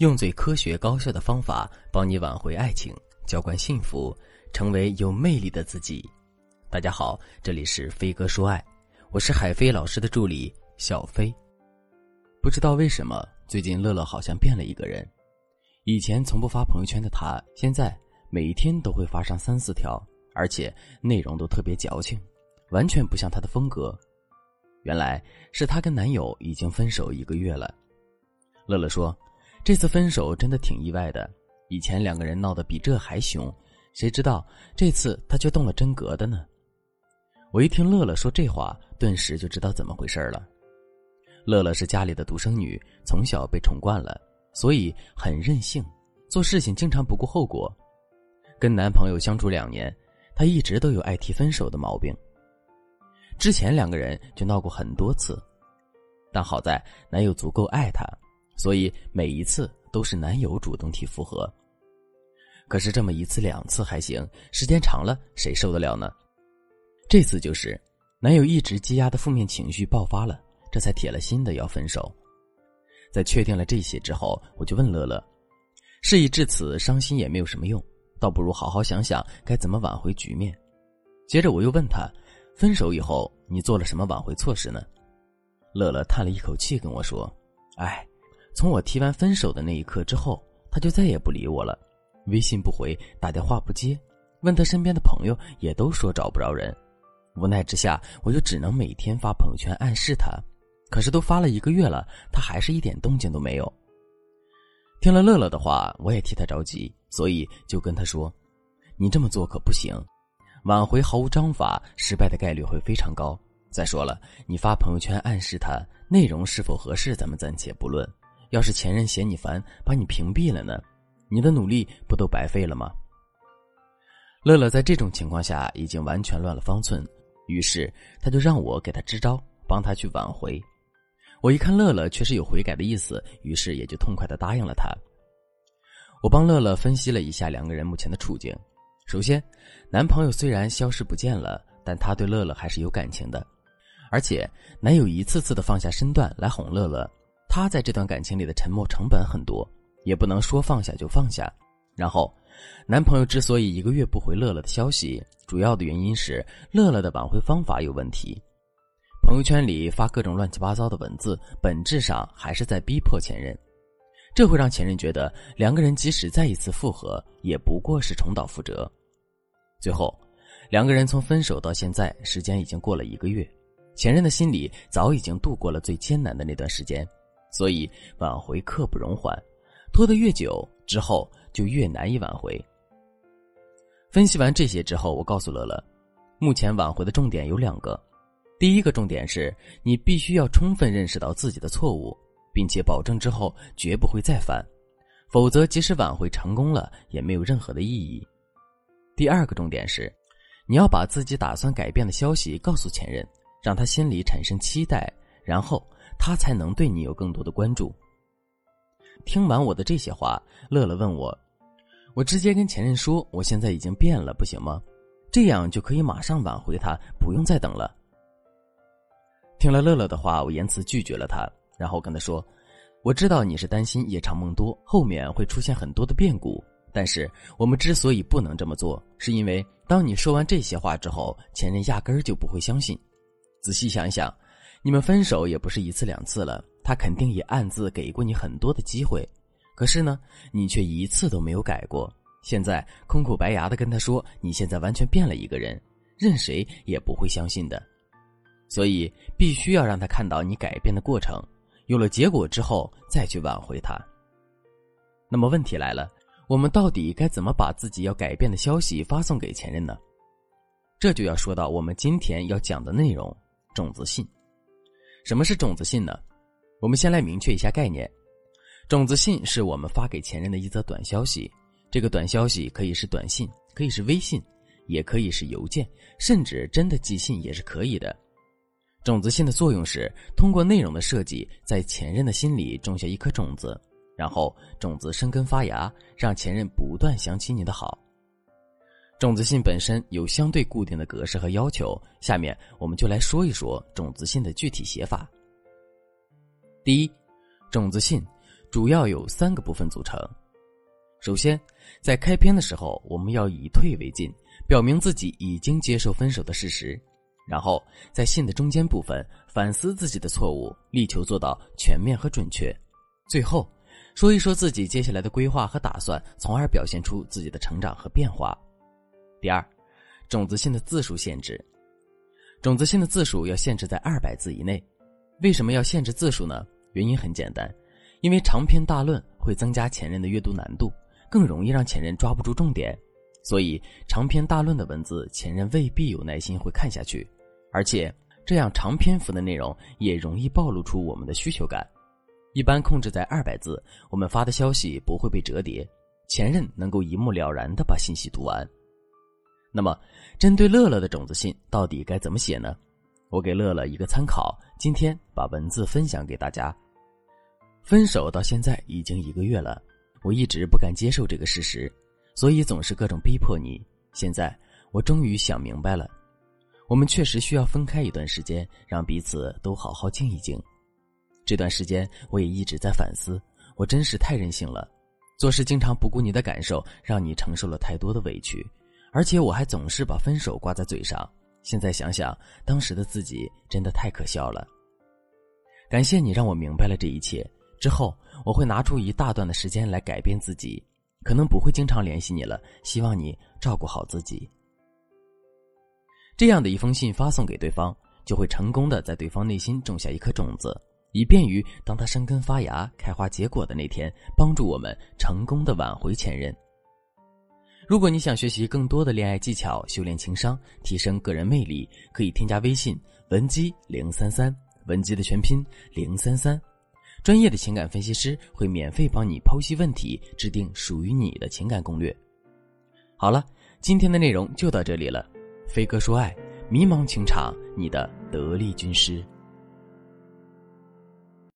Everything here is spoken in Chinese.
用最科学高效的方法帮你挽回爱情，浇灌幸福，成为有魅力的自己。大家好，这里是飞哥说爱，我是海飞老师的助理小飞。不知道为什么，最近乐乐好像变了一个人。以前从不发朋友圈的他，现在每一天都会发上三四条，而且内容都特别矫情，完全不像他的风格。原来是她跟男友已经分手一个月了。乐乐说：“这次分手真的挺意外的，以前两个人闹得比这还凶，谁知道这次他却动了真格的呢？”我一听乐乐说这话，顿时就知道怎么回事了。乐乐是家里的独生女，从小被宠惯了，所以很任性，做事情经常不顾后果。跟男朋友相处两年，她一直都有爱提分手的毛病。之前两个人就闹过很多次，但好在男友足够爱她，所以每一次都是男友主动提复合。可是这么一次两次还行，时间长了谁受得了呢？这次就是男友一直积压的负面情绪爆发了，这才铁了心的要分手。在确定了这些之后，我就问乐乐：事已至此，伤心也没有什么用，倒不如好好想想该怎么挽回局面。接着我又问他。分手以后，你做了什么挽回措施呢？乐乐叹了一口气跟我说：“哎，从我提完分手的那一刻之后，他就再也不理我了，微信不回，打电话不接，问他身边的朋友也都说找不着人。无奈之下，我就只能每天发朋友圈暗示他。可是都发了一个月了，他还是一点动静都没有。听了乐乐的话，我也替他着急，所以就跟他说：‘你这么做可不行。’”挽回毫无章法，失败的概率会非常高。再说了，你发朋友圈暗示他，内容是否合适，咱们暂且不论。要是前任嫌你烦，把你屏蔽了呢？你的努力不都白费了吗？乐乐在这种情况下已经完全乱了方寸，于是他就让我给他支招，帮他去挽回。我一看乐乐确实有悔改的意思，于是也就痛快的答应了他。我帮乐乐分析了一下两个人目前的处境。首先，男朋友虽然消失不见了，但他对乐乐还是有感情的，而且男友一次次的放下身段来哄乐乐，他在这段感情里的沉默成本很多，也不能说放下就放下。然后，男朋友之所以一个月不回乐乐的消息，主要的原因是乐乐的挽回方法有问题，朋友圈里发各种乱七八糟的文字，本质上还是在逼迫前任。这会让前任觉得两个人即使再一次复合，也不过是重蹈覆辙。最后，两个人从分手到现在，时间已经过了一个月，前任的心里早已经度过了最艰难的那段时间，所以挽回刻不容缓，拖得越久，之后就越难以挽回。分析完这些之后，我告诉乐乐，目前挽回的重点有两个，第一个重点是你必须要充分认识到自己的错误，并且保证之后绝不会再犯，否则即使挽回成功了，也没有任何的意义。第二个重点是，你要把自己打算改变的消息告诉前任，让他心里产生期待，然后他才能对你有更多的关注。听完我的这些话，乐乐问我：“我直接跟前任说我现在已经变了，不行吗？这样就可以马上挽回他，不用再等了。”听了乐乐的话，我言辞拒绝了他，然后跟他说：“我知道你是担心夜长梦多，后面会出现很多的变故。”但是我们之所以不能这么做，是因为当你说完这些话之后，前任压根儿就不会相信。仔细想一想，你们分手也不是一次两次了，他肯定也暗自给过你很多的机会，可是呢，你却一次都没有改过。现在空口白牙的跟他说你现在完全变了一个人，任谁也不会相信的。所以必须要让他看到你改变的过程，有了结果之后再去挽回他。那么问题来了。我们到底该怎么把自己要改变的消息发送给前任呢？这就要说到我们今天要讲的内容——种子信。什么是种子信呢？我们先来明确一下概念：种子信是我们发给前任的一则短消息。这个短消息可以是短信，可以是微信，也可以是邮件，甚至真的寄信也是可以的。种子信的作用是通过内容的设计，在前任的心里种下一颗种子。然后种子生根发芽，让前任不断想起你的好。种子信本身有相对固定的格式和要求，下面我们就来说一说种子信的具体写法。第一，种子信主要有三个部分组成。首先，在开篇的时候，我们要以退为进，表明自己已经接受分手的事实；然后，在信的中间部分，反思自己的错误，力求做到全面和准确；最后，说一说自己接下来的规划和打算，从而表现出自己的成长和变化。第二，种子信的字数限制，种子信的字数要限制在二百字以内。为什么要限制字数呢？原因很简单，因为长篇大论会增加前任的阅读难度。更容易让前任抓不住重点，所以长篇大论的文字，前任未必有耐心会看下去，而且这样长篇幅的内容也容易暴露出我们的需求感。一般控制在二百字，我们发的消息不会被折叠，前任能够一目了然的把信息读完。那么，针对乐乐的种子信到底该怎么写呢？我给乐乐一个参考，今天把文字分享给大家。分手到现在已经一个月了。我一直不敢接受这个事实，所以总是各种逼迫你。现在我终于想明白了，我们确实需要分开一段时间，让彼此都好好静一静。这段时间我也一直在反思，我真是太任性了，做事经常不顾你的感受，让你承受了太多的委屈，而且我还总是把分手挂在嘴上。现在想想，当时的自己真的太可笑了。感谢你让我明白了这一切。之后我会拿出一大段的时间来改变自己，可能不会经常联系你了。希望你照顾好自己。这样的一封信发送给对方，就会成功的在对方内心种下一颗种子，以便于当他生根发芽、开花结果的那天，帮助我们成功的挽回前任。如果你想学习更多的恋爱技巧，修炼情商，提升个人魅力，可以添加微信文姬零三三，文姬的全拼零三三。专业的情感分析师会免费帮你剖析问题，制定属于你的情感攻略。好了，今天的内容就到这里了。飞哥说爱，迷茫情场，你的得力军师。